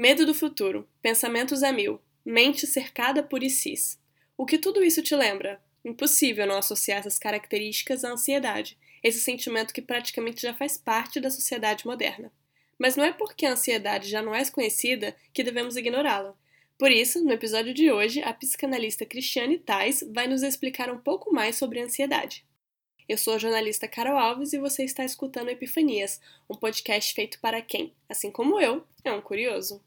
Medo do futuro, pensamentos a mil, mente cercada por ICs. O que tudo isso te lembra? Impossível não associar essas características à ansiedade, esse sentimento que praticamente já faz parte da sociedade moderna. Mas não é porque a ansiedade já não é conhecida que devemos ignorá-la. Por isso, no episódio de hoje, a psicanalista Cristiane Tais vai nos explicar um pouco mais sobre a ansiedade. Eu sou a jornalista Carol Alves e você está escutando Epifanias, um podcast feito para quem, assim como eu, é um curioso.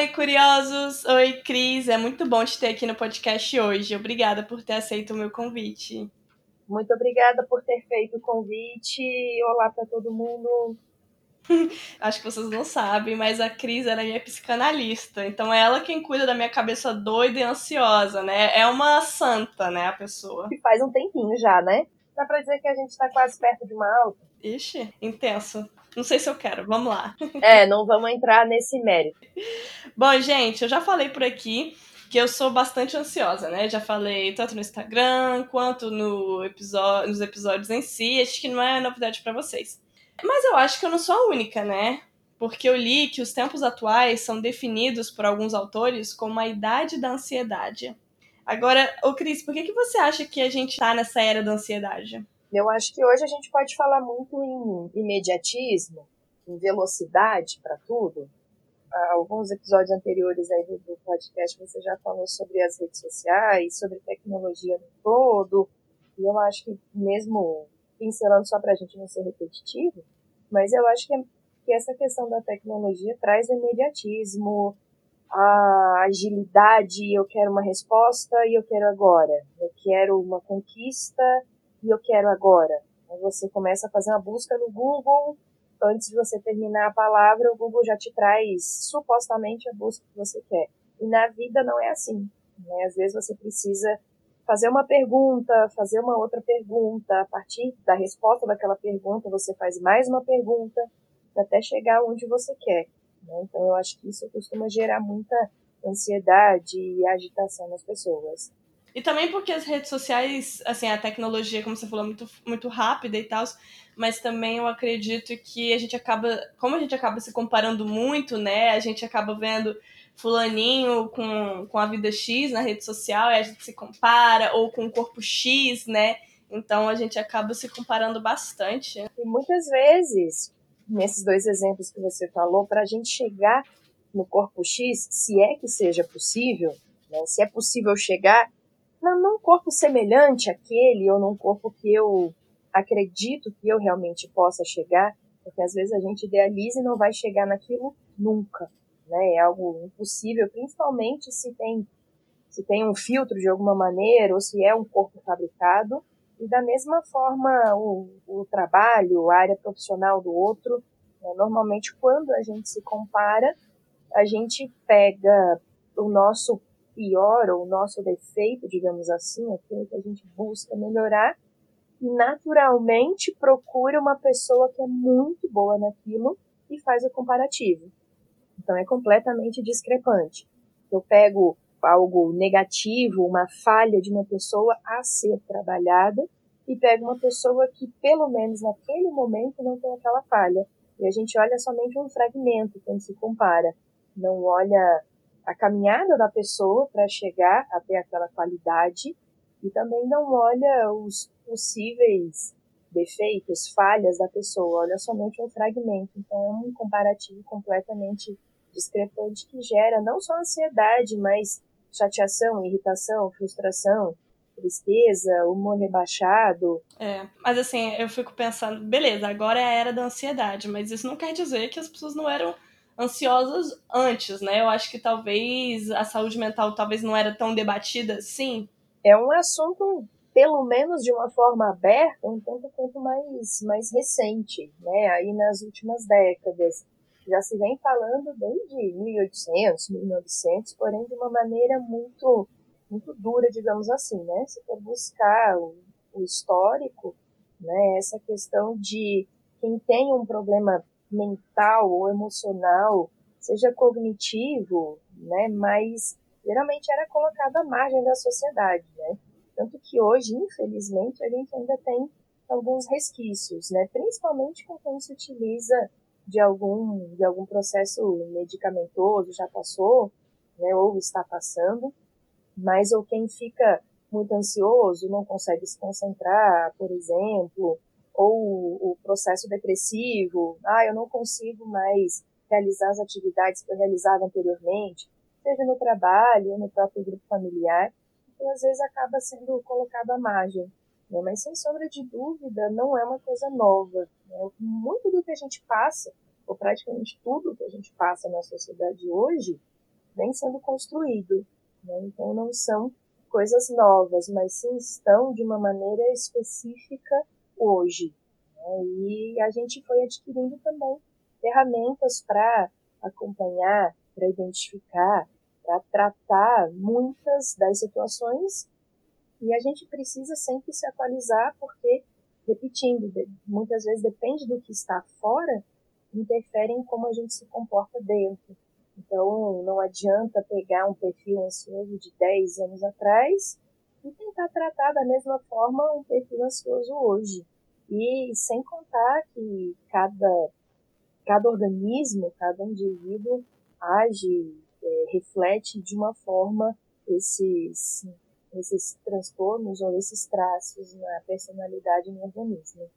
Oi, curiosos! Oi, Cris! É muito bom te ter aqui no podcast hoje. Obrigada por ter aceito o meu convite. Muito obrigada por ter feito o convite. Olá para todo mundo. Acho que vocês não sabem, mas a Cris é minha psicanalista. Então é ela quem cuida da minha cabeça doida e ansiosa, né? É uma santa, né, a pessoa. E faz um tempinho já, né? Dá pra dizer que a gente tá quase perto de uma alta. Ixi, intenso. Não sei se eu quero, vamos lá. É, não vamos entrar nesse mérito. Bom, gente, eu já falei por aqui que eu sou bastante ansiosa, né? Já falei tanto no Instagram quanto no episódio, nos episódios em si. Acho que não é novidade para vocês. Mas eu acho que eu não sou a única, né? Porque eu li que os tempos atuais são definidos por alguns autores como a idade da ansiedade. Agora, ô Cris, por que, que você acha que a gente tá nessa era da ansiedade? Eu acho que hoje a gente pode falar muito em imediatismo, em velocidade para tudo. Há alguns episódios anteriores aí do, podcast você já falou sobre as redes sociais, sobre tecnologia no todo. E eu acho que mesmo pincelando só para a gente não ser repetitivo, mas eu acho que, que essa questão da tecnologia traz o imediatismo, a agilidade, eu quero uma resposta e eu quero agora. Eu quero uma conquista e eu quero agora. Você começa a fazer uma busca no Google, antes de você terminar a palavra, o Google já te traz supostamente a busca que você quer. E na vida não é assim. Né? Às vezes você precisa fazer uma pergunta, fazer uma outra pergunta, a partir da resposta daquela pergunta você faz mais uma pergunta, até chegar onde você quer. Né? Então eu acho que isso costuma gerar muita ansiedade e agitação nas pessoas. E também porque as redes sociais, assim, a tecnologia, como você falou, é muito, muito rápida e tal, mas também eu acredito que a gente acaba, como a gente acaba se comparando muito, né, a gente acaba vendo fulaninho com, com a vida X na rede social e a gente se compara, ou com o corpo X, né, então a gente acaba se comparando bastante. E muitas vezes, nesses dois exemplos que você falou, para a gente chegar no corpo X, se é que seja possível, né, se é possível chegar, num corpo semelhante àquele ou num corpo que eu acredito que eu realmente possa chegar, porque às vezes a gente idealiza e não vai chegar naquilo nunca, né? É algo impossível, principalmente se tem se tem um filtro de alguma maneira ou se é um corpo fabricado. E da mesma forma o, o trabalho, a área profissional do outro, né? normalmente quando a gente se compara, a gente pega o nosso pior ou o nosso defeito, digamos assim, aquilo que a gente busca melhorar, e naturalmente procura uma pessoa que é muito boa naquilo e faz o comparativo. Então é completamente discrepante. Eu pego algo negativo, uma falha de uma pessoa a ser trabalhada e pego uma pessoa que pelo menos naquele momento não tem aquela falha. E a gente olha somente um fragmento quando se compara. Não olha a caminhada da pessoa para chegar até aquela qualidade e também não olha os possíveis defeitos, falhas da pessoa, olha somente um fragmento. Então é um comparativo completamente discrepante que gera não só ansiedade, mas chateação, irritação, frustração, tristeza, humor rebaixado. É, mas assim, eu fico pensando, beleza, agora é a era da ansiedade, mas isso não quer dizer que as pessoas não eram ansiosas antes, né? Eu acho que talvez a saúde mental talvez não era tão debatida assim. É um assunto, pelo menos de uma forma aberta, um tanto quanto mais, mais recente, né? Aí nas últimas décadas. Já se vem falando desde 1800, 1900, porém de uma maneira muito, muito dura, digamos assim, né? Se for buscar o, o histórico, né? Essa questão de quem tem um problema mental ou emocional seja cognitivo, né, mas geralmente era colocado à margem da sociedade, né? Tanto que hoje, infelizmente, a gente ainda tem alguns resquícios, né? Principalmente com quem se utiliza de algum, de algum processo medicamentoso, já passou, né? Ou está passando, mas ou quem fica muito ansioso, não consegue se concentrar, por exemplo, ou o processo depressivo, ah, eu não consigo mais realizar as atividades que eu realizava anteriormente, seja no trabalho ou no próprio grupo familiar, então às vezes acaba sendo colocado à margem. Né? Mas sem sombra de dúvida, não é uma coisa nova. Né? Muito do que a gente passa, ou praticamente tudo que a gente passa na sociedade hoje, vem sendo construído. Né? Então não são coisas novas, mas sim estão de uma maneira específica hoje. Né? E a gente foi adquirindo também ferramentas para acompanhar, para identificar, para tratar muitas das situações e a gente precisa sempre se atualizar porque, repetindo, muitas vezes depende do que está fora, interfere em como a gente se comporta dentro. Então, não adianta pegar um perfil ansioso de 10 anos atrás e tentar tratar da mesma forma um perfil ansioso hoje. E sem contar que cada, cada organismo, cada indivíduo age, é, reflete de uma forma esses, esses transtornos ou esses traços na personalidade no organismo.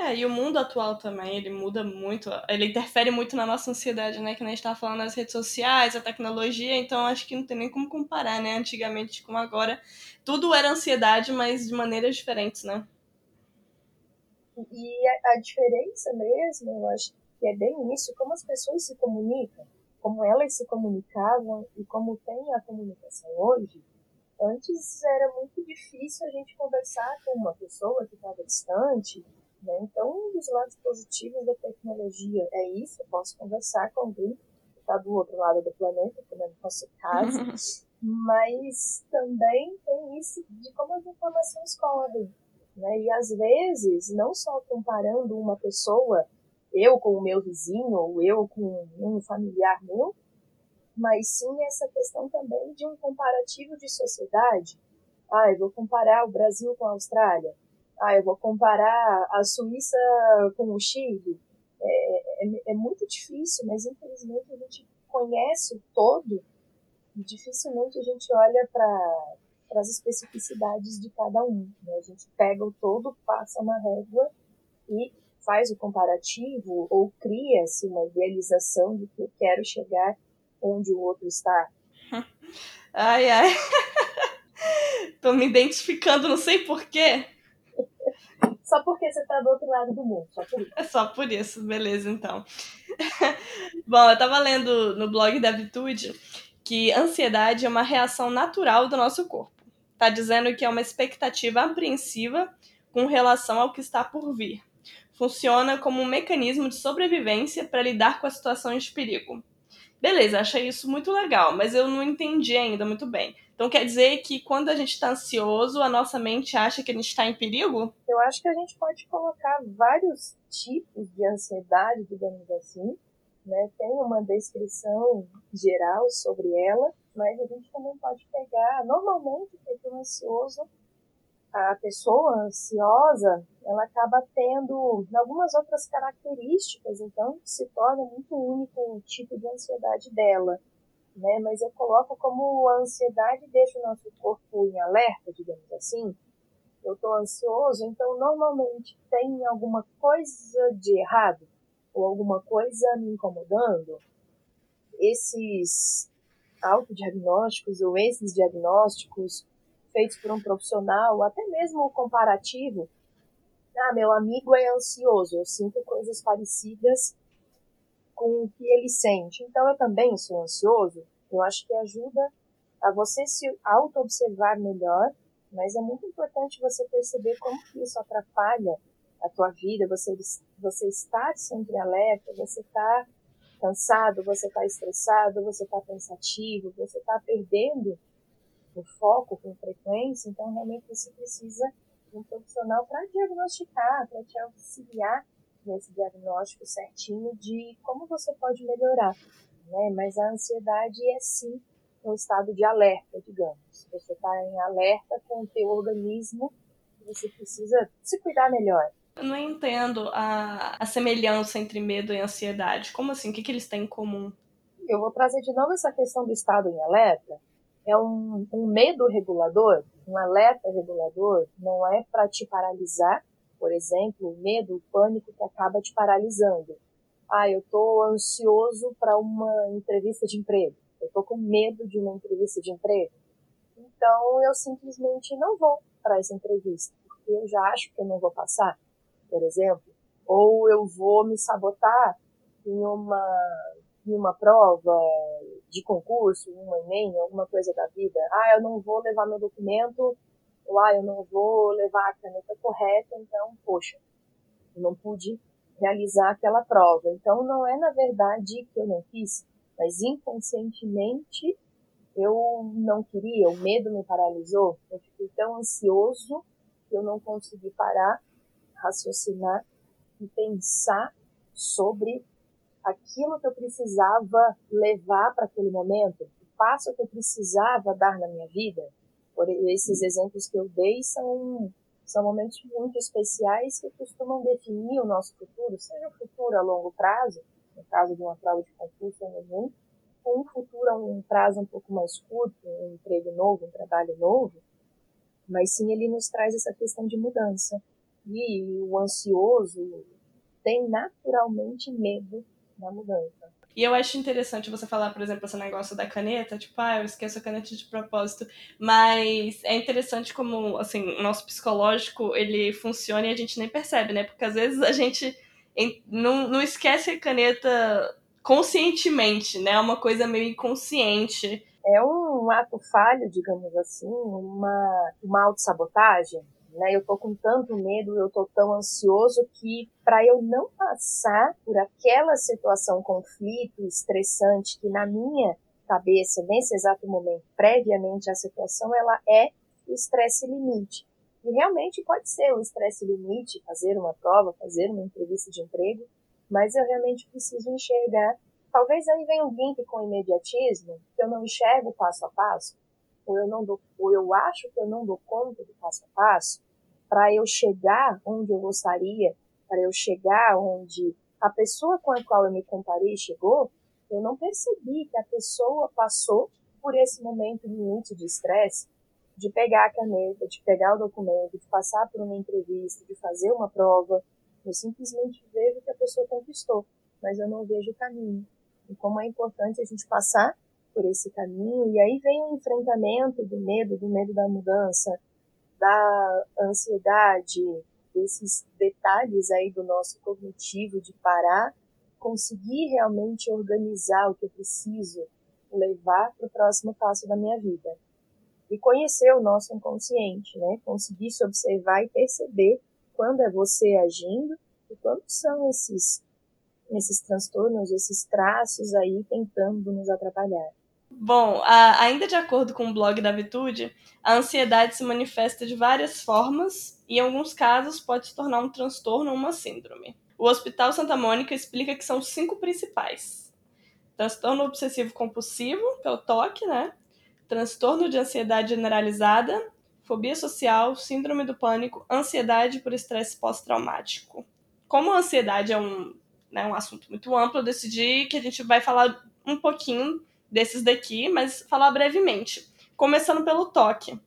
É, e o mundo atual também, ele muda muito, ele interfere muito na nossa ansiedade, né? Que a gente estava falando nas redes sociais, a tecnologia, então acho que não tem nem como comparar, né? Antigamente com agora, tudo era ansiedade, mas de maneiras diferentes, né? E a, a diferença mesmo, eu acho que é bem isso, como as pessoas se comunicam, como elas se comunicavam e como tem a comunicação hoje, antes era muito difícil a gente conversar com uma pessoa que estava distante, né? Então, um dos lados positivos da tecnologia é isso, eu posso conversar com alguém que está do outro lado do planeta, como é no nosso caso, mas também tem isso de como as informações correm. Né? E às vezes, não só comparando uma pessoa, eu com o meu vizinho, ou eu com um familiar meu, mas sim essa questão também de um comparativo de sociedade. Ah, eu vou comparar o Brasil com a Austrália ah, eu vou comparar a Suíça com o Chile. É, é, é muito difícil, mas infelizmente a gente conhece o todo e dificilmente a gente olha para as especificidades de cada um. Né? A gente pega o todo, passa uma régua e faz o comparativo ou cria-se uma idealização de que eu quero chegar onde o outro está. Ai, ai. Tô me identificando, não sei porquê só porque você tá do outro lado do mundo, só por isso. É só por isso, beleza, então. Bom, eu tava lendo no blog da Habitude que ansiedade é uma reação natural do nosso corpo. Tá dizendo que é uma expectativa apreensiva com relação ao que está por vir. Funciona como um mecanismo de sobrevivência para lidar com as situações de perigo. Beleza, achei isso muito legal, mas eu não entendi ainda muito bem. Então quer dizer que quando a gente está ansioso, a nossa mente acha que a gente está em perigo? Eu acho que a gente pode colocar vários tipos de ansiedade, digamos assim. Né? Tem uma descrição geral sobre ela, mas a gente também pode pegar. Normalmente, o perfil ansioso, a pessoa ansiosa, ela acaba tendo algumas outras características, então se torna muito único o tipo de ansiedade dela né? Mas eu coloco como a ansiedade deixa o nosso corpo em alerta, digamos assim. Eu estou ansioso, então normalmente tem alguma coisa de errado ou alguma coisa me incomodando. Esses autodiagnósticos ou esses diagnósticos feitos por um profissional, até mesmo o comparativo. Ah, meu amigo é ansioso, eu sinto coisas parecidas com o que ele sente. Então eu também sou ansioso. Eu acho que ajuda a você se auto-observar melhor, mas é muito importante você perceber como que isso atrapalha a tua vida, você, você está sempre alerta, você está cansado, você está estressado, você está pensativo, você está perdendo o foco com frequência, então realmente você precisa de um profissional para diagnosticar, para te auxiliar nesse diagnóstico certinho de como você pode melhorar. né? Mas a ansiedade é sim um estado de alerta, digamos. Você está em alerta com o teu organismo, você precisa se cuidar melhor. Eu não entendo a, a semelhança entre medo e ansiedade. Como assim? O que, que eles têm em comum? Eu vou trazer de novo essa questão do estado em alerta. É um, um medo regulador, um alerta regulador, não é para te paralisar, por exemplo, o medo, o pânico que acaba te paralisando. Ah, eu estou ansioso para uma entrevista de emprego. Eu estou com medo de uma entrevista de emprego. Então eu simplesmente não vou para essa entrevista, porque eu já acho que eu não vou passar, por exemplo. Ou eu vou me sabotar em uma, em uma prova de concurso, um Enem, alguma coisa da vida. Ah, eu não vou levar meu documento ou ah, eu não vou levar a caneta correta, então, poxa, eu não pude realizar aquela prova. Então, não é na verdade que eu não quis, mas inconscientemente eu não queria, o medo me paralisou, eu fiquei tão ansioso que eu não consegui parar, raciocinar e pensar sobre aquilo que eu precisava levar para aquele momento, o passo que eu precisava dar na minha vida. Esses exemplos que eu dei são, são momentos muito especiais que costumam definir o nosso futuro, seja o futuro a longo prazo, no caso de uma prova de concurso ou nenhum, ou um futuro a um prazo um pouco mais curto, um emprego novo, um trabalho novo, mas sim ele nos traz essa questão de mudança. E o ansioso tem naturalmente medo da mudança. E eu acho interessante você falar, por exemplo, esse negócio da caneta, tipo, ah, eu esqueço a caneta de propósito. Mas é interessante como, assim, o nosso psicológico, ele funciona e a gente nem percebe, né? Porque às vezes a gente não, não esquece a caneta conscientemente, né? É uma coisa meio inconsciente. É um ato falho, digamos assim, uma, uma autossabotagem né? Eu tô com tanto medo, eu tô tão ansioso que para eu não passar por aquela situação conflito, estressante que na minha cabeça nesse exato momento, previamente à situação, ela é o estresse limite. E realmente pode ser o estresse limite, fazer uma prova, fazer uma entrevista de emprego, mas eu realmente preciso enxergar. Talvez aí venha um link com imediatismo, que eu não enxergo passo a passo, ou eu não dou, ou eu acho que eu não dou conta do passo a passo, para eu chegar onde eu gostaria, para eu chegar onde a pessoa com a qual eu me comparei chegou, eu não percebi que a pessoa passou por esse momento limite de estresse, de pegar a caneta, de pegar o documento, de passar por uma entrevista, de fazer uma prova. Eu simplesmente vejo que a pessoa conquistou, mas eu não vejo o caminho. E como é importante a gente passar por esse caminho, e aí vem o enfrentamento do medo, do medo da mudança, da ansiedade, desses detalhes aí do nosso cognitivo de parar, conseguir realmente organizar o que eu preciso levar para o próximo passo da minha vida. E conhecer o nosso inconsciente, né? Conseguir se observar e perceber quando é você agindo e quando são esses esses transtornos, esses traços aí tentando nos atrapalhar. Bom, a, ainda de acordo com o blog da Vitude, a ansiedade se manifesta de várias formas e, em alguns casos, pode se tornar um transtorno ou uma síndrome. O Hospital Santa Mônica explica que são cinco principais: transtorno obsessivo compulsivo, que é o TOC, né? Transtorno de ansiedade generalizada, fobia social, síndrome do pânico, ansiedade por estresse pós-traumático. Como a ansiedade é um, né, um assunto muito amplo, eu decidi que a gente vai falar um pouquinho desses daqui, mas falar brevemente. Começando pelo toque,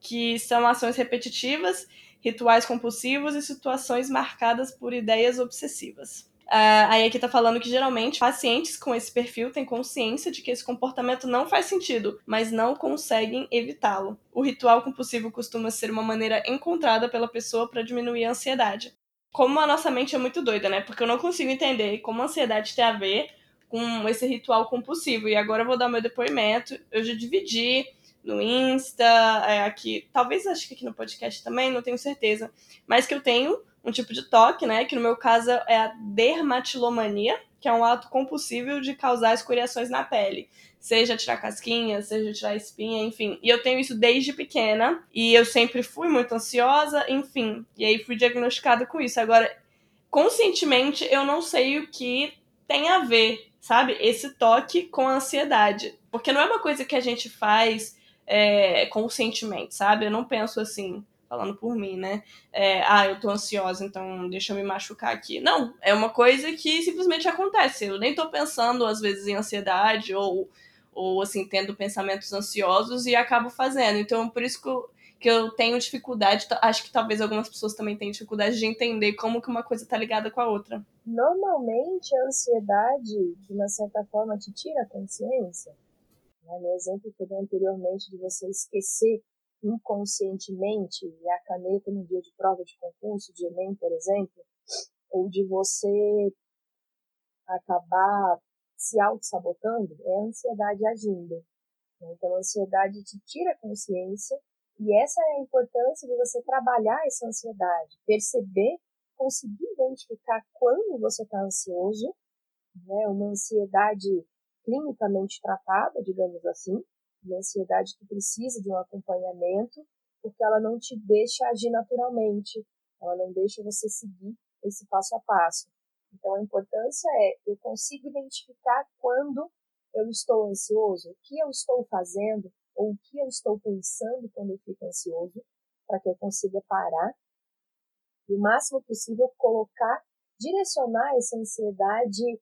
que são ações repetitivas, rituais compulsivos e situações marcadas por ideias obsessivas. Uh, aí aqui tá falando que geralmente pacientes com esse perfil têm consciência de que esse comportamento não faz sentido, mas não conseguem evitá-lo. O ritual compulsivo costuma ser uma maneira encontrada pela pessoa para diminuir a ansiedade. Como a nossa mente é muito doida, né? Porque eu não consigo entender como a ansiedade tem a ver com esse ritual compulsivo. E agora eu vou dar meu depoimento. Eu já dividi no Insta, é, aqui, talvez acho que aqui no podcast também, não tenho certeza, mas que eu tenho um tipo de toque, né, que no meu caso é a dermatilomania, que é um ato compulsivo de causar escoriações na pele, seja tirar casquinha, seja tirar espinha, enfim. E eu tenho isso desde pequena, e eu sempre fui muito ansiosa, enfim. E aí fui diagnosticada com isso. Agora, conscientemente, eu não sei o que tem a ver sabe? Esse toque com a ansiedade. Porque não é uma coisa que a gente faz é, conscientemente, sabe? Eu não penso assim, falando por mim, né? É, ah, eu tô ansiosa, então deixa eu me machucar aqui. Não, é uma coisa que simplesmente acontece. Eu nem tô pensando, às vezes, em ansiedade ou, ou assim, tendo pensamentos ansiosos e acabo fazendo. Então, por isso que eu, que eu tenho dificuldade, acho que talvez algumas pessoas também tenham dificuldade de entender como que uma coisa tá ligada com a outra. Normalmente, a ansiedade, de uma certa forma, te tira a consciência. Né? No exemplo que eu dei anteriormente de você esquecer inconscientemente a caneta no dia de prova de concurso, de Enem, por exemplo, ou de você acabar se auto-sabotando, é a ansiedade agindo. Então, a ansiedade te tira a consciência e essa é a importância de você trabalhar essa ansiedade, perceber, conseguir identificar quando você está ansioso, né? uma ansiedade clinicamente tratada, digamos assim, uma ansiedade que precisa de um acompanhamento, porque ela não te deixa agir naturalmente, ela não deixa você seguir esse passo a passo. Então a importância é eu consigo identificar quando eu estou ansioso, o que eu estou fazendo ou o que eu estou pensando quando eu fico ansioso, para que eu consiga parar e o máximo possível colocar, direcionar essa ansiedade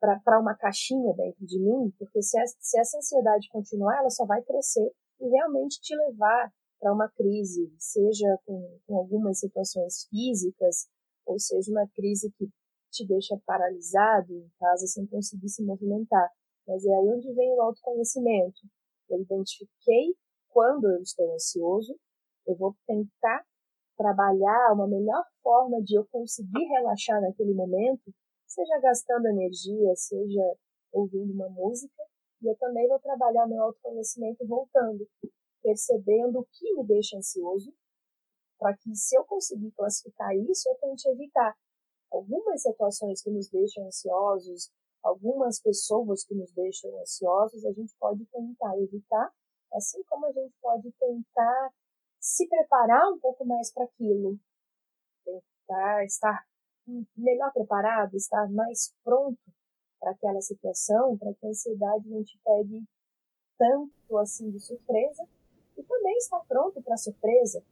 para uma caixinha dentro de mim, porque se, se essa ansiedade continuar, ela só vai crescer e realmente te levar para uma crise, seja com, com algumas situações físicas, ou seja, uma crise que te deixa paralisado em casa sem conseguir se movimentar. Mas é aí onde vem o autoconhecimento. Eu identifiquei quando eu estou ansioso, eu vou tentar trabalhar uma melhor forma de eu conseguir relaxar naquele momento seja gastando energia, seja ouvindo uma música, e eu também vou trabalhar meu autoconhecimento voltando, percebendo o que me deixa ansioso, para que se eu conseguir classificar isso, eu tente evitar algumas situações que nos deixam ansiosos, algumas pessoas que nos deixam ansiosos, a gente pode tentar evitar, assim como a gente pode tentar se preparar um pouco mais para aquilo, tentar estar melhor preparado, estar mais pronto para aquela situação, para que a ansiedade não te pegue tanto assim de surpresa, e também estar pronto para a surpresa,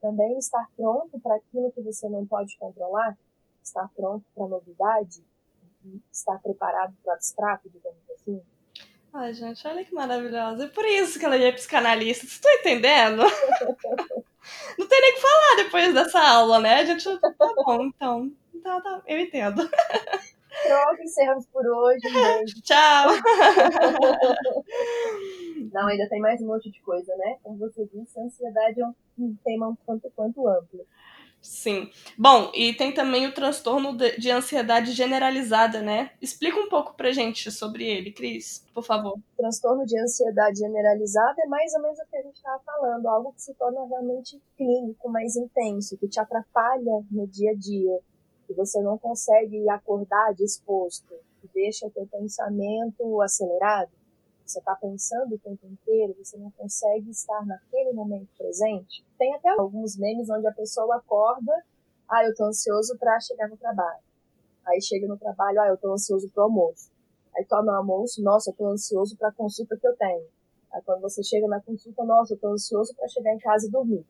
também estar pronto para aquilo que você não pode controlar, estar pronto para a novidade, estar preparado para o abstrato, digamos assim. Ai, gente, olha que maravilhosa. É por isso que ela é psicanalista. Você está entendendo? não tem nem o que falar depois dessa aula, né? A gente tá bom, então tá, tá, eu entendo. Pronto, encerramos por hoje. Beijo. Tchau. Não, ainda tem mais um monte de coisa, né? Como você disse, a ansiedade é um tema um tanto quanto amplo. Sim. Bom, e tem também o transtorno de ansiedade generalizada, né? Explica um pouco pra gente sobre ele, Cris, por favor. O transtorno de ansiedade generalizada é mais ou menos o que a gente estava falando, algo que se torna realmente clínico, mais intenso, que te atrapalha no dia a dia, que você não consegue acordar disposto, que deixa o teu pensamento acelerado, você está pensando o tempo inteiro, você não consegue estar naquele momento presente. Tem até alguns memes onde a pessoa acorda, ah, eu estou ansioso para chegar no trabalho. Aí chega no trabalho, ah, eu estou ansioso para o almoço. Aí toma o almoço, nossa, eu estou ansioso para a consulta que eu tenho. Aí quando você chega na consulta, nossa, eu estou ansioso para chegar em casa e dormir.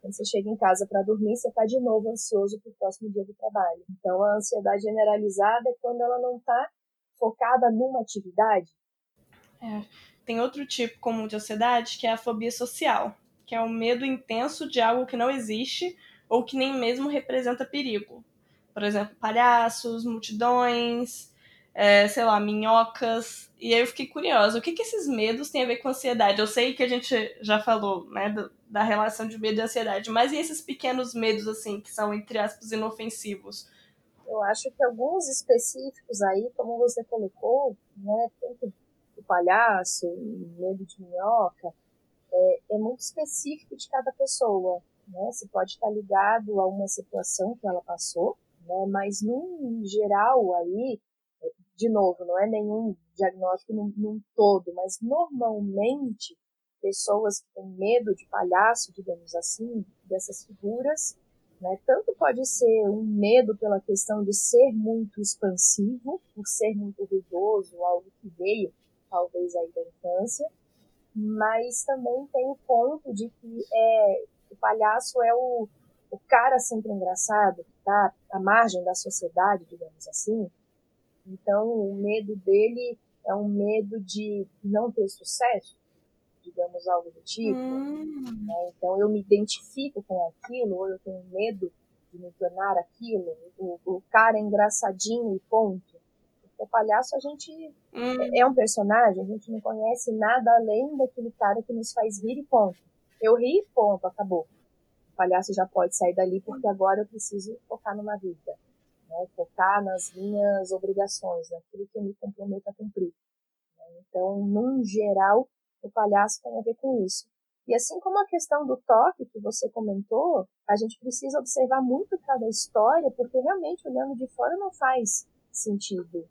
Quando você chega em casa para dormir, você está de novo ansioso para o próximo dia do trabalho. Então, a ansiedade generalizada é quando ela não está focada numa atividade. É. Tem outro tipo comum de ansiedade que é a fobia social, que é o medo intenso de algo que não existe ou que nem mesmo representa perigo. Por exemplo, palhaços, multidões, é, sei lá, minhocas. E aí eu fiquei curiosa, o que, que esses medos têm a ver com ansiedade? Eu sei que a gente já falou, né, da relação de medo e ansiedade, mas e esses pequenos medos, assim, que são, entre aspas, inofensivos? Eu acho que alguns específicos aí, como você colocou, né, tanto palhaço, medo de minhoca, é, é muito específico de cada pessoa, né? Você pode estar ligado a uma situação que ela passou, né? Mas no geral aí, de novo, não é nenhum diagnóstico num, num todo, mas normalmente pessoas que têm medo de palhaço, digamos assim, dessas figuras, Né? Tanto pode ser um medo pela questão de ser muito expansivo, por ser muito ruidoso, algo que veio talvez aí da infância, mas também tem o ponto de que é, o palhaço é o, o cara sempre engraçado, tá à margem da sociedade, digamos assim. Então, o medo dele é um medo de não ter sucesso, digamos algo do tipo. Hum. Né? Então, eu me identifico com aquilo, ou eu tenho medo de me tornar aquilo. O, o cara é engraçadinho e ponto. O palhaço, a gente hum. é um personagem, a gente não conhece nada além daquele cara que nos faz rir e ponto. Eu ri, ponto, acabou. O palhaço já pode sair dali porque agora eu preciso focar numa vida. Né? Focar nas minhas obrigações, naquilo que eu me comprometo a cumprir. Né? Então, num geral, o palhaço tem a ver com isso. E assim como a questão do toque que você comentou, a gente precisa observar muito cada história, porque realmente olhando de fora não faz sentido.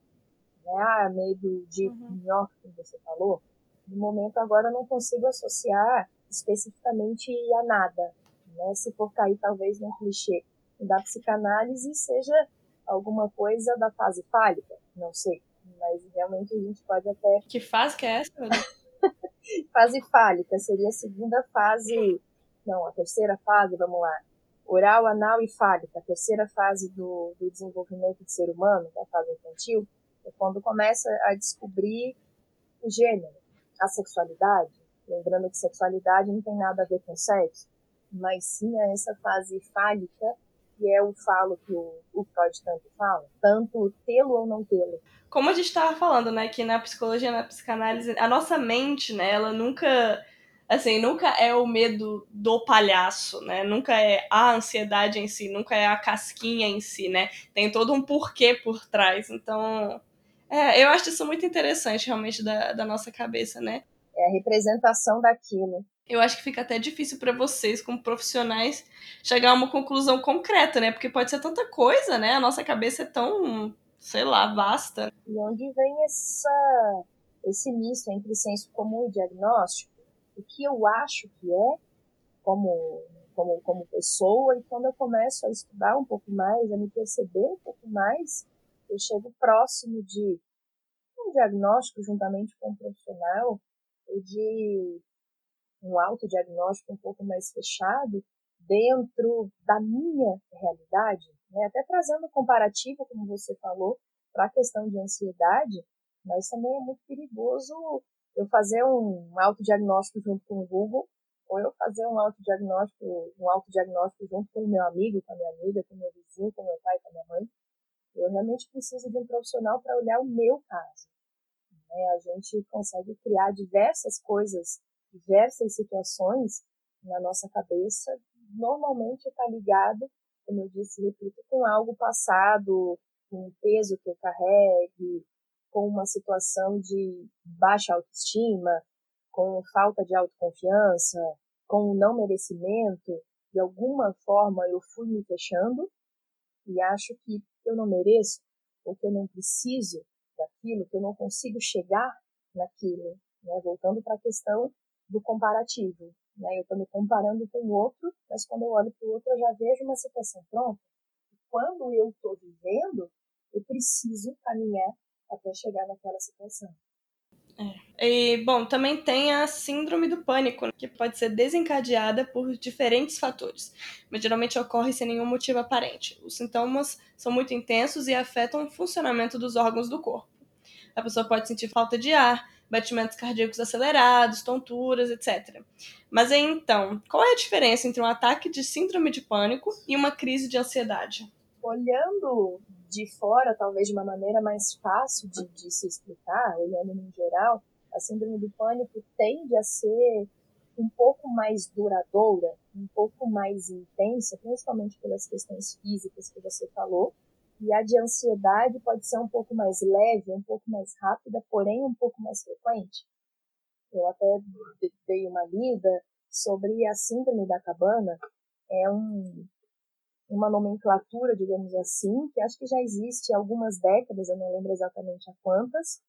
Né? Ah, medo de uhum. minhoca, como você falou. No momento agora eu não consigo associar especificamente a nada. Né? Se for cair talvez num clichê da psicanálise, seja alguma coisa da fase fálica, não sei. Mas realmente a gente pode até. Que fase que é essa? fase fálica seria a segunda fase. Não, a terceira fase, vamos lá. Oral, anal e fálica, a terceira fase do, do desenvolvimento do ser humano, da fase infantil, é quando começa a descobrir o gênero, a sexualidade. Lembrando que sexualidade não tem nada a ver com sexo, mas sim é essa fase fálica que é o falo que o, o Freud tanto fala, tanto tê-lo ou não tê-lo. Como a gente estava falando, né, que na psicologia, na psicanálise, a nossa mente, né, ela nunca assim, nunca é o medo do palhaço, né? Nunca é a ansiedade em si, nunca é a casquinha em si, né? Tem todo um porquê por trás. Então, é, eu acho isso muito interessante, realmente, da, da nossa cabeça, né? É a representação daquilo eu acho que fica até difícil para vocês, como profissionais, chegar a uma conclusão concreta, né? Porque pode ser tanta coisa, né? A nossa cabeça é tão, sei lá, vasta. E onde vem essa, esse misto entre senso comum e diagnóstico? O que eu acho que é, como, como, como pessoa, e quando eu começo a estudar um pouco mais, a me perceber um pouco mais, eu chego próximo de um diagnóstico juntamente com um profissional, ou de um autodiagnóstico um pouco mais fechado dentro da minha realidade, né? até trazendo comparativo, como você falou, para a questão de ansiedade, mas também é muito perigoso eu fazer um autodiagnóstico junto com o Google, ou eu fazer um autodiagnóstico, um autodiagnóstico junto com o meu amigo, com a minha amiga, com o meu vizinho, com meu pai, com a minha mãe. Eu realmente preciso de um profissional para olhar o meu caso. Né? A gente consegue criar diversas coisas diversas situações na nossa cabeça, normalmente está ligado, como eu disse, repito, com algo passado, com um peso que eu carregue, com uma situação de baixa autoestima, com falta de autoconfiança, com um não merecimento. De alguma forma eu fui me fechando e acho que eu não mereço, ou que eu não preciso daquilo, que eu não consigo chegar naquilo. Né? Voltando para a questão do comparativo. Né? Eu estou me comparando com o outro, mas quando eu olho para o outro, eu já vejo uma situação pronta. E quando eu estou vivendo, eu preciso caminhar até chegar naquela situação. É. E, bom, também tem a síndrome do pânico, que pode ser desencadeada por diferentes fatores, mas geralmente ocorre sem nenhum motivo aparente. Os sintomas são muito intensos e afetam o funcionamento dos órgãos do corpo. A pessoa pode sentir falta de ar, batimentos cardíacos acelerados, tonturas, etc. Mas aí, então, qual é a diferença entre um ataque de síndrome de pânico e uma crise de ansiedade? Olhando de fora, talvez de uma maneira mais fácil de, de se explicar, olhando no geral, a síndrome do pânico tende a ser um pouco mais duradoura, um pouco mais intensa, principalmente pelas questões físicas que você falou, e a de ansiedade pode ser um pouco mais leve, um pouco mais rápida, porém um pouco mais frequente. Eu até dei uma lida sobre a síndrome da cabana. É um, uma nomenclatura, digamos assim, que acho que já existe há algumas décadas, eu não lembro exatamente a quantas,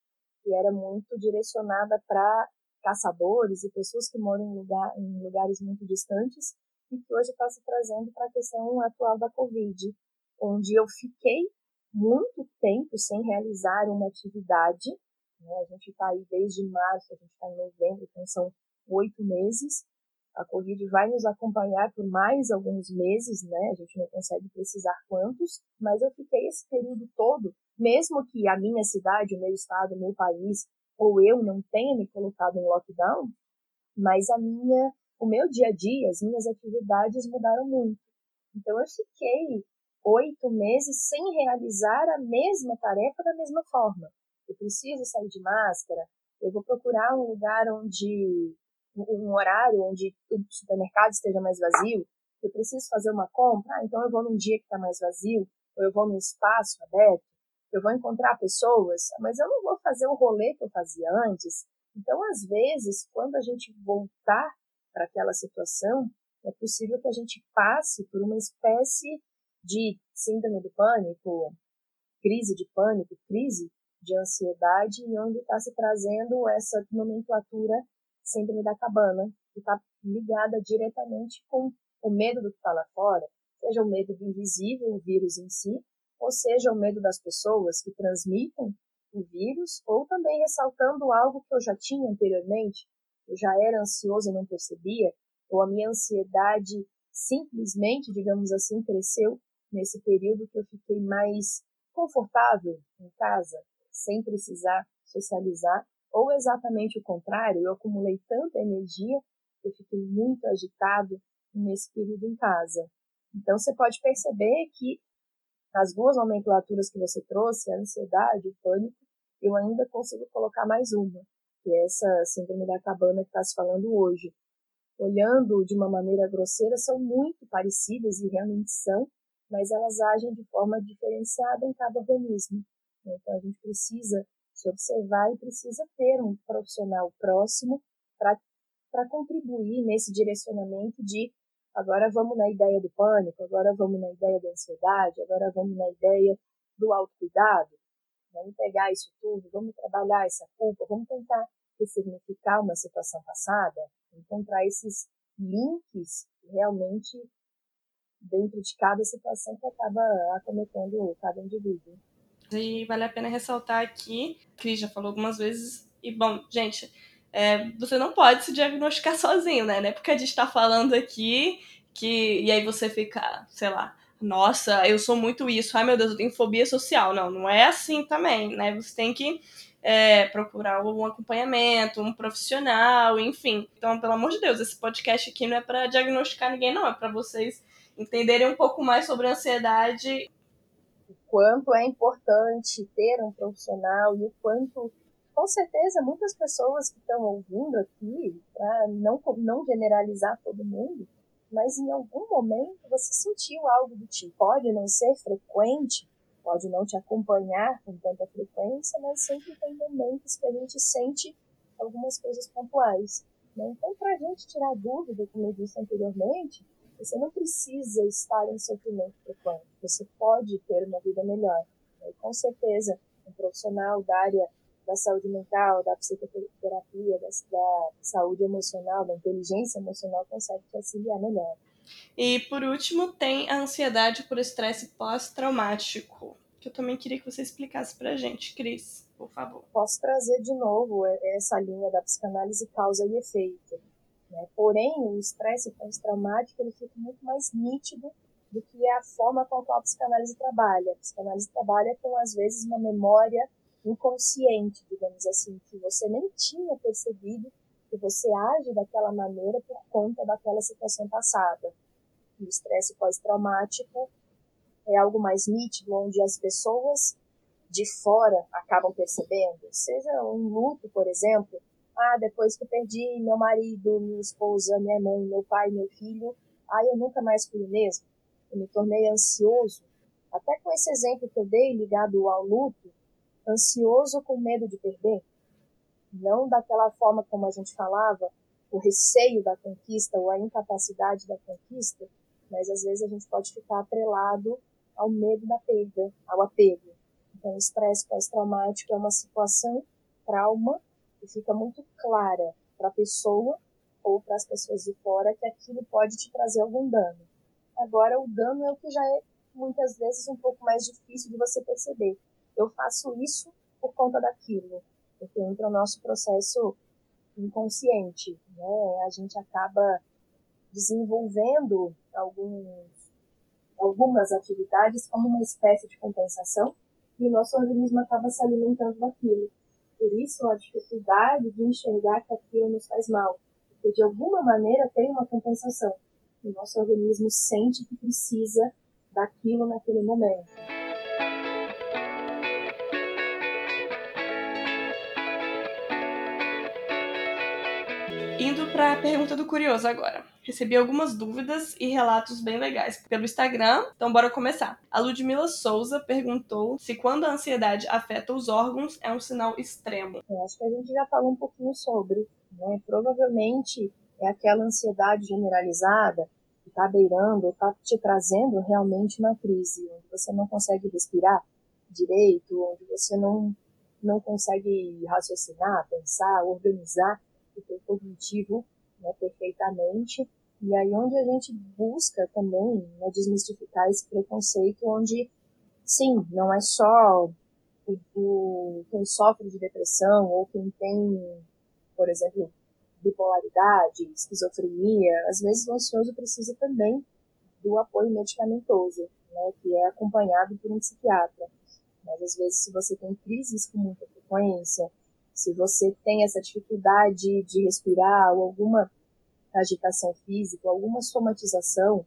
que era muito direcionada para caçadores e pessoas que moram em, lugar, em lugares muito distantes e que hoje está se trazendo para a questão atual da Covid, onde eu fiquei muito tempo sem realizar uma atividade. Né? A gente está aí desde março, a gente está em novembro, então são oito meses. A Covid vai nos acompanhar por mais alguns meses, né? A gente não consegue precisar quantos, mas eu fiquei esse período todo, mesmo que a minha cidade, o meu estado, o meu país, ou eu não tenha me colocado em lockdown, mas a minha, o meu dia a dia, as minhas atividades mudaram muito. Então eu fiquei oito meses sem realizar a mesma tarefa da mesma forma. Eu preciso sair de máscara, eu vou procurar um lugar onde um horário onde o supermercado esteja mais vazio, eu preciso fazer uma compra, ah, então eu vou num dia que está mais vazio, ou eu vou num espaço aberto, eu vou encontrar pessoas, mas eu não vou fazer o rolê que eu fazia antes. Então, às vezes, quando a gente voltar para aquela situação, é possível que a gente passe por uma espécie de síndrome do pânico, crise de pânico, crise de ansiedade, e onde está se trazendo essa nomenclatura síndrome da cabana, que está ligada diretamente com o medo do que está lá fora, seja o medo do invisível, o vírus em si, ou seja o medo das pessoas que transmitem o vírus, ou também ressaltando algo que eu já tinha anteriormente, eu já era ansioso e não percebia, ou a minha ansiedade simplesmente, digamos assim, cresceu nesse período que eu fiquei mais confortável em casa, sem precisar socializar, ou exatamente o contrário, eu acumulei tanta energia que eu fiquei muito agitado nesse período em casa. Então você pode perceber que as duas nomenclaturas que você trouxe, a ansiedade, o pânico, eu ainda consigo colocar mais uma, que é essa síndrome da cabana que está se falando hoje. Olhando de uma maneira grosseira, são muito parecidas e realmente são, mas elas agem de forma diferenciada em cada organismo. Então a gente precisa se observar e precisa ter um profissional próximo para contribuir nesse direcionamento de agora vamos na ideia do pânico, agora vamos na ideia da ansiedade, agora vamos na ideia do autocuidado. Vamos pegar isso tudo, vamos trabalhar essa culpa, vamos tentar ressignificar uma situação passada, encontrar esses links realmente dentro de cada situação que acaba acometendo cada indivíduo. E vale a pena ressaltar aqui, Cris já falou algumas vezes, e bom, gente, é, você não pode se diagnosticar sozinho, né? Não é porque a gente está falando aqui que. E aí você fica, sei lá, nossa, eu sou muito isso, ai meu Deus, eu tenho fobia social. Não, não é assim também, né? Você tem que é, procurar um acompanhamento, um profissional, enfim. Então, pelo amor de Deus, esse podcast aqui não é para diagnosticar ninguém, não, é para vocês entenderem um pouco mais sobre ansiedade quanto é importante ter um profissional e o quanto, com certeza, muitas pessoas que estão ouvindo aqui, para não, não generalizar todo mundo, mas em algum momento você sentiu algo do tipo. Pode não ser frequente, pode não te acompanhar com tanta frequência, mas sempre tem momentos que a gente sente algumas coisas pontuais. Né? Então, para a gente tirar dúvida, como eu disse anteriormente, você não precisa estar em sofrimento frequente. Você pode ter uma vida melhor. E, com certeza, um profissional da área da saúde mental, da psicoterapia, da, da saúde emocional, da inteligência emocional consegue te auxiliar melhor. E por último, tem a ansiedade por estresse pós-traumático, que eu também queria que você explicasse pra gente, Cris, por favor. Posso trazer de novo essa linha da psicanálise causa e efeito. Né? Porém, o estresse pós-traumático ele fica muito mais nítido do que a forma com a qual a psicanálise trabalha. A psicanálise trabalha com, às vezes, uma memória inconsciente, digamos assim, que você nem tinha percebido que você age daquela maneira por conta daquela situação passada. O estresse pós-traumático é algo mais nítido, onde as pessoas de fora acabam percebendo, seja um luto, por exemplo, ah, depois que perdi meu marido, minha esposa, minha mãe, meu pai, meu filho, ah, eu nunca mais fui o mesmo. Eu me tornei ansioso. Até com esse exemplo que eu dei ligado ao luto, ansioso com medo de perder. Não daquela forma como a gente falava, o receio da conquista ou a incapacidade da conquista, mas às vezes a gente pode ficar atrelado ao medo da perda, ao apego. Então, o estresse pós-traumático é uma situação, trauma, que fica muito clara para a pessoa ou para as pessoas de fora que aquilo pode te trazer algum dano. Agora, o dano é o que já é muitas vezes um pouco mais difícil de você perceber. Eu faço isso por conta daquilo, porque entra o nosso processo inconsciente, né? A gente acaba desenvolvendo alguns, algumas atividades como uma espécie de compensação e o nosso organismo acaba se alimentando daquilo. Por isso, a dificuldade de enxergar que aquilo nos faz mal, porque de alguma maneira tem uma compensação. O nosso organismo sente que precisa daquilo naquele momento. Indo para a pergunta do curioso agora. Recebi algumas dúvidas e relatos bem legais pelo Instagram, então bora começar. A Ludmila Souza perguntou se quando a ansiedade afeta os órgãos é um sinal extremo. Eu acho que a gente já falou um pouquinho sobre, né? Provavelmente é aquela ansiedade generalizada que está beirando está te trazendo realmente uma crise, onde você não consegue respirar direito, onde você não, não consegue raciocinar, pensar, organizar o teu cognitivo né, perfeitamente. E aí onde a gente busca também né, desmistificar esse preconceito, onde, sim, não é só o, o, quem sofre de depressão ou quem tem, por exemplo, bipolaridade, esquizofrenia, às vezes o ansioso precisa também do apoio medicamentoso, né, que é acompanhado por um psiquiatra. Mas às vezes se você tem crises com muita frequência, se você tem essa dificuldade de respirar ou alguma agitação física, alguma somatização,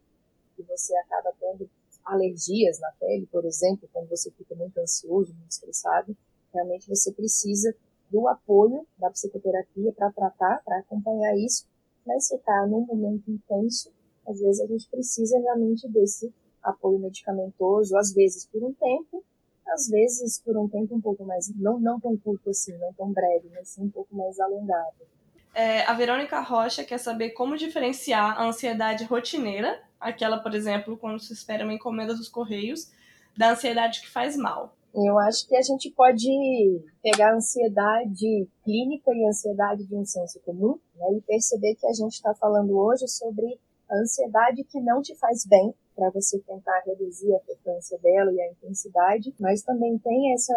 que você acaba tendo alergias na pele, por exemplo, quando você fica muito ansioso, muito estressado, realmente você precisa do apoio da psicoterapia para tratar, para acompanhar isso, mas se está num momento intenso, às vezes a gente precisa realmente desse apoio medicamentoso, às vezes por um tempo, às vezes por um tempo um pouco mais, não, não tão curto assim, não tão breve, mas sim um pouco mais alongado. É, a Verônica Rocha quer saber como diferenciar a ansiedade rotineira, aquela, por exemplo, quando se espera uma encomenda dos Correios, da ansiedade que faz mal. Eu acho que a gente pode pegar a ansiedade clínica e a ansiedade de um senso comum né, e perceber que a gente está falando hoje sobre a ansiedade que não te faz bem, para você tentar reduzir a frequência dela e a intensidade, mas também tem essa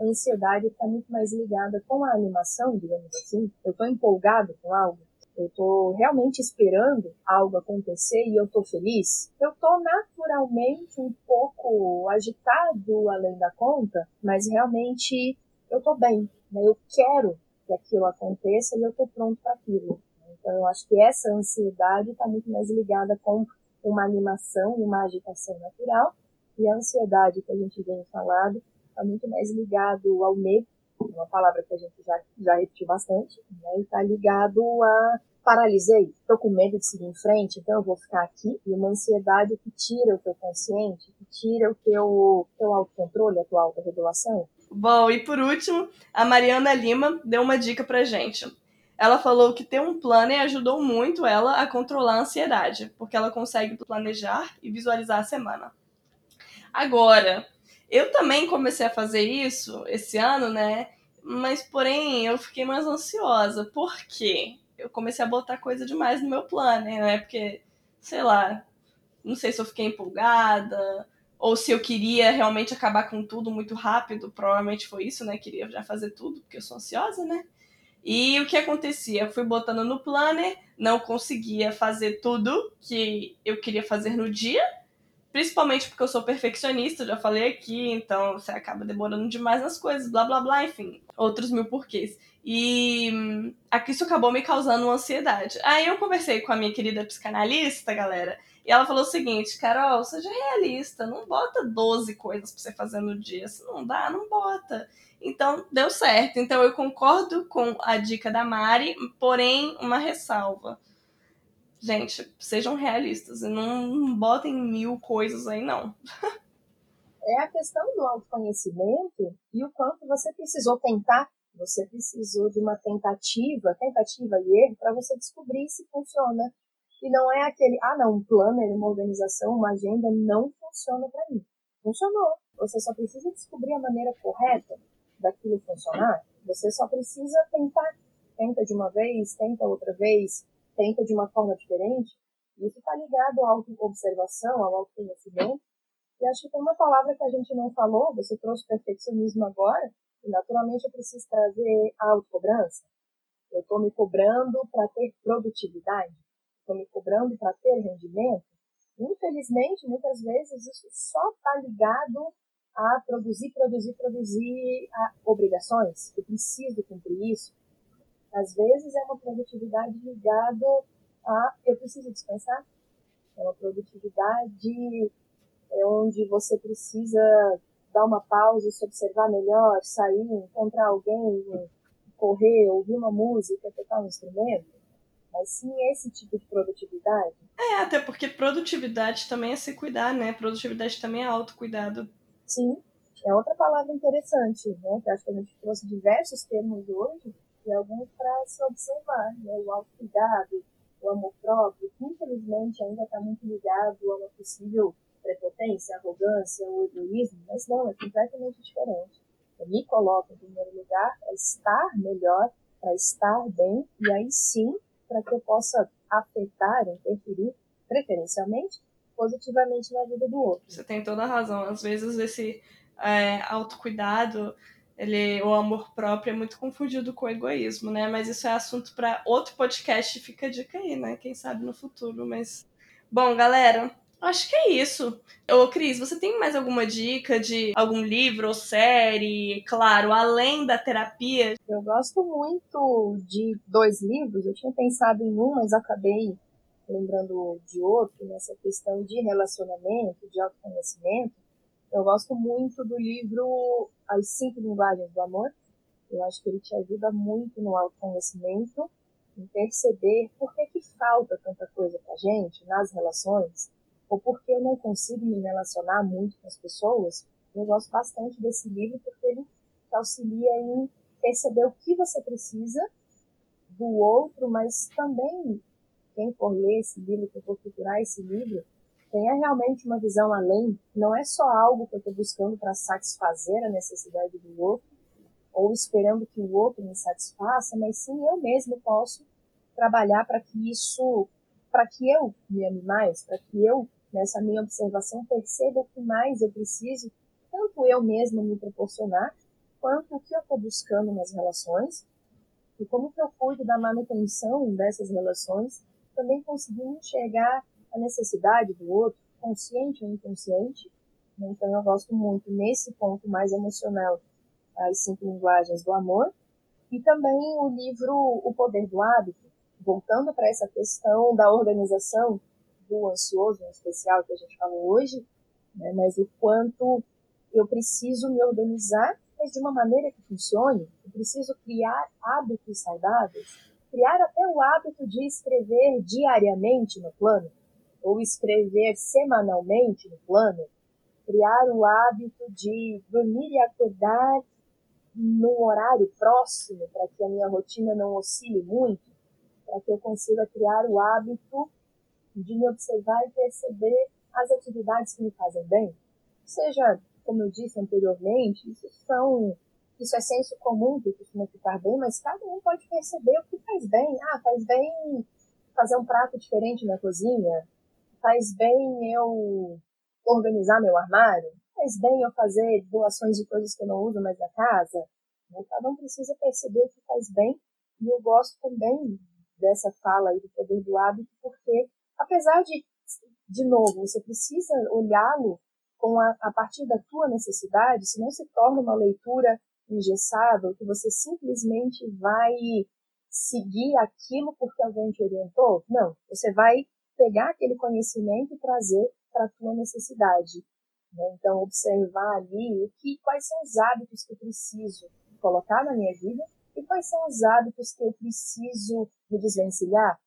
ansiedade que está muito mais ligada com a animação, digamos assim. Eu estou empolgado com algo, eu estou realmente esperando algo acontecer e eu estou feliz, eu estou naturalmente um pouco agitado além da conta, mas realmente eu estou bem, né? eu quero que aquilo aconteça e eu estou pronto para aquilo. Então eu acho que essa ansiedade está muito mais ligada com uma animação uma agitação natural, e a ansiedade que a gente vem falando está muito mais ligado ao medo, uma palavra que a gente já, já repetiu bastante, né? e está ligado a paralisei, estou com medo de seguir em frente, então eu vou ficar aqui, e uma ansiedade que tira o teu consciente, que tira o teu, teu autocontrole, a tua autorregulação. Bom, e por último, a Mariana Lima deu uma dica pra gente. Ela falou que ter um planner ajudou muito ela a controlar a ansiedade, porque ela consegue planejar e visualizar a semana. Agora, eu também comecei a fazer isso esse ano, né? Mas, porém, eu fiquei mais ansiosa. Por quê? Eu comecei a botar coisa demais no meu planner, né? Porque, sei lá, não sei se eu fiquei empolgada, ou se eu queria realmente acabar com tudo muito rápido. Provavelmente foi isso, né? Queria já fazer tudo, porque eu sou ansiosa, né? E o que acontecia? Eu fui botando no planner, não conseguia fazer tudo que eu queria fazer no dia, principalmente porque eu sou perfeccionista, já falei aqui, então você acaba demorando demais nas coisas, blá blá blá, enfim, outros mil porquês. E hum, isso acabou me causando uma ansiedade. Aí eu conversei com a minha querida psicanalista, galera, e ela falou o seguinte: Carol, seja realista, não bota 12 coisas pra você fazer no dia. Se não dá, não bota. Então, deu certo. Então, eu concordo com a dica da Mari, porém, uma ressalva. Gente, sejam realistas e não, botem mil coisas aí, não. é a questão do autoconhecimento e o quanto você precisou tentar. Você precisou de uma tentativa, tentativa e erro, para você descobrir se funciona. E não é aquele, ah, não, um planner, uma organização, uma agenda não funciona para mim. Funcionou. Você só precisa descobrir a maneira correta daquilo funcionar, você só precisa tentar. Tenta de uma vez, tenta outra vez, tenta de uma forma diferente. Isso está ligado à auto-observação, ao autoconhecimento. E acho que tem uma palavra que a gente não falou, você trouxe perfeccionismo agora, e naturalmente eu preciso trazer a autocobrança. Eu estou me cobrando para ter produtividade, estou me cobrando para ter rendimento. Infelizmente, muitas vezes isso só está ligado a produzir, produzir, produzir obrigações. Eu preciso cumprir isso. Às vezes é uma produtividade ligada a eu preciso descansar. É uma produtividade é onde você precisa dar uma pausa, se observar melhor, sair, encontrar alguém, correr, ouvir uma música, tocar um instrumento. Mas sim esse tipo de produtividade. É, até porque produtividade também é se cuidar, né? Produtividade também é autocuidado. Sim, é outra palavra interessante, né? Que acho que a gente trouxe diversos termos hoje e alguns para se observar, né? O autocuidado, o amor próprio, que infelizmente ainda está muito ligado a uma possível prepotência, arrogância ou egoísmo, mas não, é completamente diferente. Eu me coloco em primeiro lugar para estar melhor, para estar bem, e aí sim, para que eu possa afetar, interferir, preferencialmente, positivamente na vida do outro. Você tem toda a razão. Às vezes esse é, autocuidado, ele, o amor próprio é muito confundido com o egoísmo, né? Mas isso é assunto para outro podcast, fica a dica aí, né? Quem sabe no futuro, mas... Bom, galera, Acho que é isso. Ô, Cris, você tem mais alguma dica de algum livro ou série, claro, além da terapia? Eu gosto muito de dois livros. Eu tinha pensado em um, mas acabei lembrando de outro, nessa questão de relacionamento, de autoconhecimento. Eu gosto muito do livro As Cinco Linguagens do Amor. Eu acho que ele te ajuda muito no autoconhecimento, em perceber por que, que falta tanta coisa pra gente nas relações ou porque eu não consigo me relacionar muito com as pessoas, eu gosto bastante desse livro porque ele te auxilia em perceber o que você precisa do outro, mas também quem for ler esse livro, quem for procurar esse livro, tenha realmente uma visão além. Não é só algo que eu estou buscando para satisfazer a necessidade do outro, ou esperando que o outro me satisfaça, mas sim eu mesmo posso trabalhar para que isso, para que eu me ame mais, para que eu nessa minha observação, perceba o que mais eu preciso, tanto eu mesma me proporcionar, quanto o que eu estou buscando nas relações, e como que eu cuido da manutenção dessas relações, também conseguindo enxergar a necessidade do outro, consciente ou inconsciente. Né? Então, eu gosto muito, nesse ponto mais emocional, as cinco linguagens do amor, e também o livro O Poder do Hábito, voltando para essa questão da organização, do ansioso, em especial, que a gente falou hoje, né, mas o quanto eu preciso me organizar, mas de uma maneira que funcione. Eu preciso criar hábitos saudáveis, criar até o hábito de escrever diariamente no plano, ou escrever semanalmente no plano, criar o hábito de dormir e acordar num horário próximo, para que a minha rotina não oscile muito, para que eu consiga criar o hábito de me observar e perceber as atividades que me fazem bem. Seja, como eu disse anteriormente, isso são isso é senso comum que costuma ficar bem, mas cada um pode perceber o que faz bem. Ah, faz bem fazer um prato diferente na cozinha, faz bem eu organizar meu armário, faz bem eu fazer doações de coisas que eu não uso mais na casa. Né? Cada um precisa perceber o que faz bem, e eu gosto também dessa fala aí do poder do hábito, porque apesar de, de novo, você precisa olhá-lo com a, a partir da tua necessidade, se não se torna uma leitura engessada, que você simplesmente vai seguir aquilo porque alguém te orientou. Não, você vai pegar aquele conhecimento e trazer para a tua necessidade. Né? Então, observar ali o que, quais são os hábitos que eu preciso colocar na minha vida e quais são os hábitos que eu preciso me desvencilhar.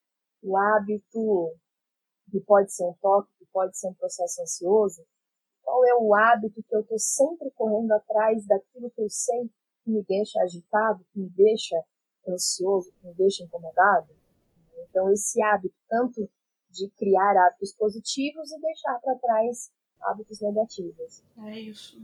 O hábito que pode ser um toque, que pode ser um processo ansioso? Qual é o hábito que eu estou sempre correndo atrás daquilo que eu sei que me deixa agitado, que me deixa ansioso, que me deixa incomodado? Então, esse hábito, tanto de criar hábitos positivos e deixar para trás hábitos negativos. É isso.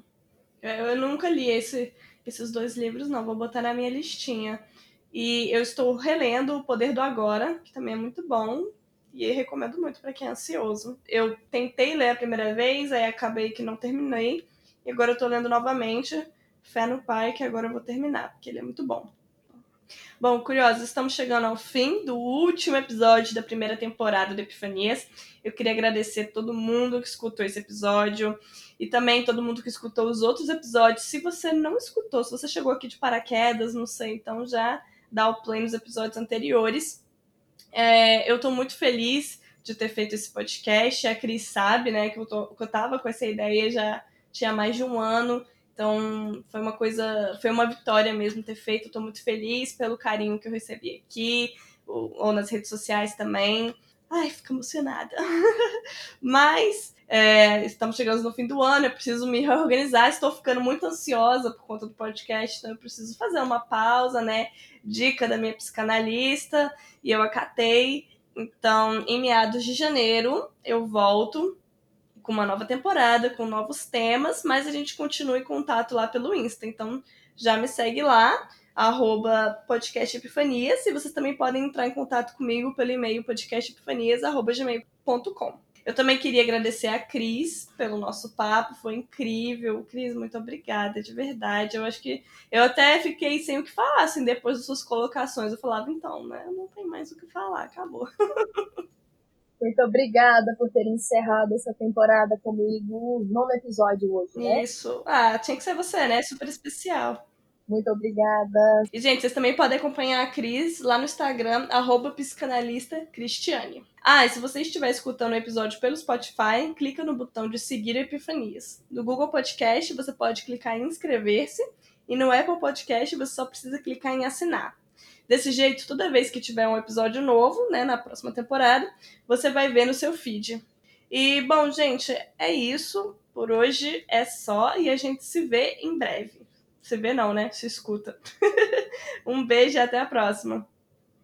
Eu nunca li esse, esses dois livros, não. Vou botar na minha listinha. E eu estou relendo O Poder do Agora, que também é muito bom. E recomendo muito para quem é ansioso. Eu tentei ler a primeira vez, aí acabei que não terminei. E agora eu tô lendo novamente. Fé no Pai, que agora eu vou terminar, porque ele é muito bom. Bom, curiosos, estamos chegando ao fim do último episódio da primeira temporada do Epifanias. Eu queria agradecer todo mundo que escutou esse episódio e também todo mundo que escutou os outros episódios. Se você não escutou, se você chegou aqui de paraquedas, não sei, então já dá o play nos episódios anteriores. É, eu tô muito feliz de ter feito esse podcast. A Cris sabe, né, que eu, tô, que eu tava com essa ideia já tinha mais de um ano. Então, foi uma coisa, foi uma vitória mesmo ter feito. Estou muito feliz pelo carinho que eu recebi aqui, ou, ou nas redes sociais também. Ai, fico emocionada. Mas é, estamos chegando no fim do ano, eu preciso me reorganizar. Estou ficando muito ansiosa por conta do podcast, então eu preciso fazer uma pausa, né? Dica da minha psicanalista, e eu acatei. Então, em meados de janeiro, eu volto com uma nova temporada, com novos temas, mas a gente continua em contato lá pelo Insta. Então já me segue lá, arroba podcast e vocês também podem entrar em contato comigo pelo e-mail podcastepifanias.gmail.com. Eu também queria agradecer a Cris pelo nosso papo, foi incrível. Cris, muito obrigada, de verdade. Eu acho que eu até fiquei sem o que falar, assim, depois das suas colocações. Eu falava, então, né, não tem mais o que falar, acabou. Muito obrigada por ter encerrado essa temporada comigo. Nono episódio hoje, né? Isso. Ah, tinha que ser você, né? Super especial. Muito obrigada. E, gente, vocês também podem acompanhar a Cris lá no Instagram, arroba psicanalista Cristiane. Ah, e se você estiver escutando o episódio pelo Spotify, clica no botão de seguir Epifanias. No Google Podcast, você pode clicar em inscrever-se. E no Apple Podcast, você só precisa clicar em assinar. Desse jeito, toda vez que tiver um episódio novo, né, na próxima temporada, você vai ver no seu feed. E, bom, gente, é isso. Por hoje é só e a gente se vê em breve. Se vê não, né? Se escuta. um beijo e até a próxima.